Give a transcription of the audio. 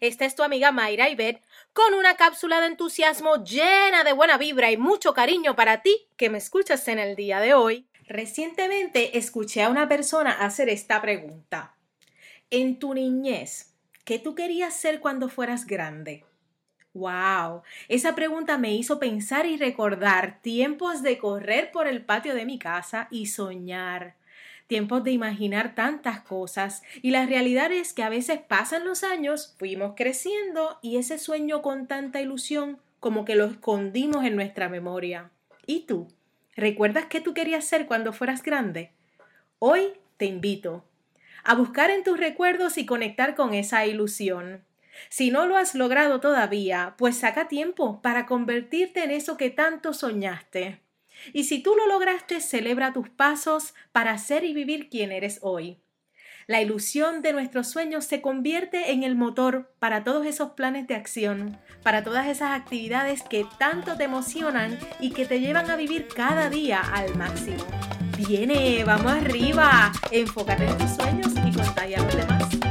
es tu amiga Mayra Ibet con una cápsula de entusiasmo llena de buena vibra y mucho cariño para ti que me escuchas en el día de hoy. Recientemente escuché a una persona hacer esta pregunta. En tu niñez, ¿qué tú querías ser cuando fueras grande? Wow, esa pregunta me hizo pensar y recordar tiempos de correr por el patio de mi casa y soñar tiempos de imaginar tantas cosas y la realidad es que a veces pasan los años, fuimos creciendo y ese sueño con tanta ilusión como que lo escondimos en nuestra memoria. ¿Y tú? ¿Recuerdas qué tú querías ser cuando fueras grande? Hoy te invito a buscar en tus recuerdos y conectar con esa ilusión. Si no lo has logrado todavía, pues saca tiempo para convertirte en eso que tanto soñaste. Y si tú lo lograste, celebra tus pasos para ser y vivir quien eres hoy. La ilusión de nuestros sueños se convierte en el motor para todos esos planes de acción, para todas esas actividades que tanto te emocionan y que te llevan a vivir cada día al máximo. Viene, vamos arriba, enfócate en tus sueños y contagia a los.